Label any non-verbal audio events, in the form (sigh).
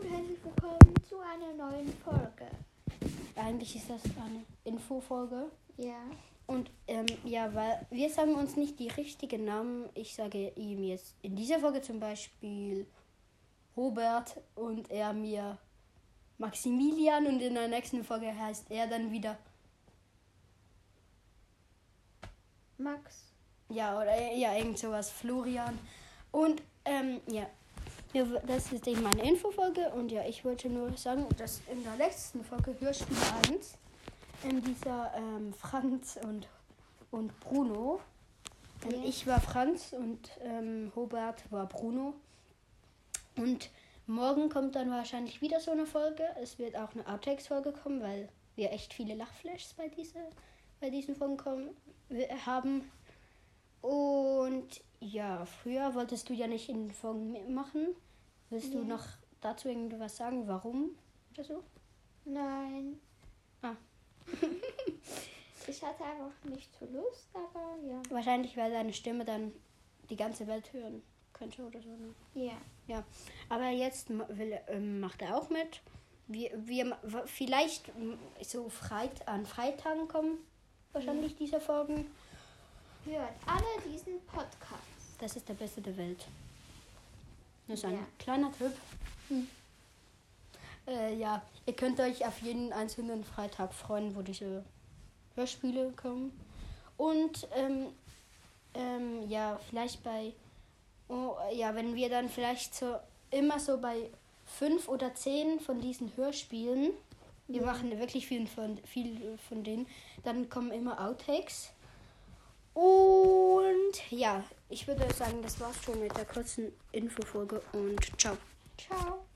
und herzlich willkommen zu einer neuen Folge. Eigentlich ist das eine Infofolge. Ja. Und ähm, ja, weil wir sagen uns nicht die richtigen Namen. Ich sage ihm jetzt in dieser Folge zum Beispiel Robert und er mir Maximilian und in der nächsten Folge heißt er dann wieder Max. ja oder ja irgend sowas Florian und ähm, ja ja, das ist eben meine Infofolge und ja, ich wollte nur sagen, dass in der letzten Folge Hörspiel 1 in dieser ähm, Franz und, und Bruno. Ja. Ich war Franz und ähm, Robert war Bruno. Und morgen kommt dann wahrscheinlich wieder so eine Folge. Es wird auch eine Outtakes-Folge kommen, weil wir echt viele Lachflashs bei, diese, bei diesen Folgen kommen, haben. Und ja, früher wolltest du ja nicht in den Folgen mitmachen. Willst du Ja. noch dazu irgendwas sagen, warum oder so? Nein. Ah. (laughs) ich hatte einfach nicht so Lust, aber ja. Wahrscheinlich, weil deine Stimme dann die ganze Welt hören könnte oder so. Ne? Ja. Ja, aber jetzt will, ähm, macht er auch mit. Wir, wir vielleicht so Freit an Freitagen kommen wahrscheinlich diese Folgen. Hört alle diesen Podcast. Das ist der beste der Welt. Das ist ein Ja. kleiner Tipp. Äh, ja, ihr könnt euch auf jeden einzelnen Freitag freuen, wo diese Hörspiele kommen. Und ähm, ähm, ja, vielleicht bei, oh, ja, wenn wir dann vielleicht so immer so bei fünf oder zehn von diesen Hörspielen, wir machen wirklich viel von, viel von denen, dann kommen immer Outtakes. Und ja, ich würde sagen, das war's schon mit der kurzen Infofolge und ciao. Ciao.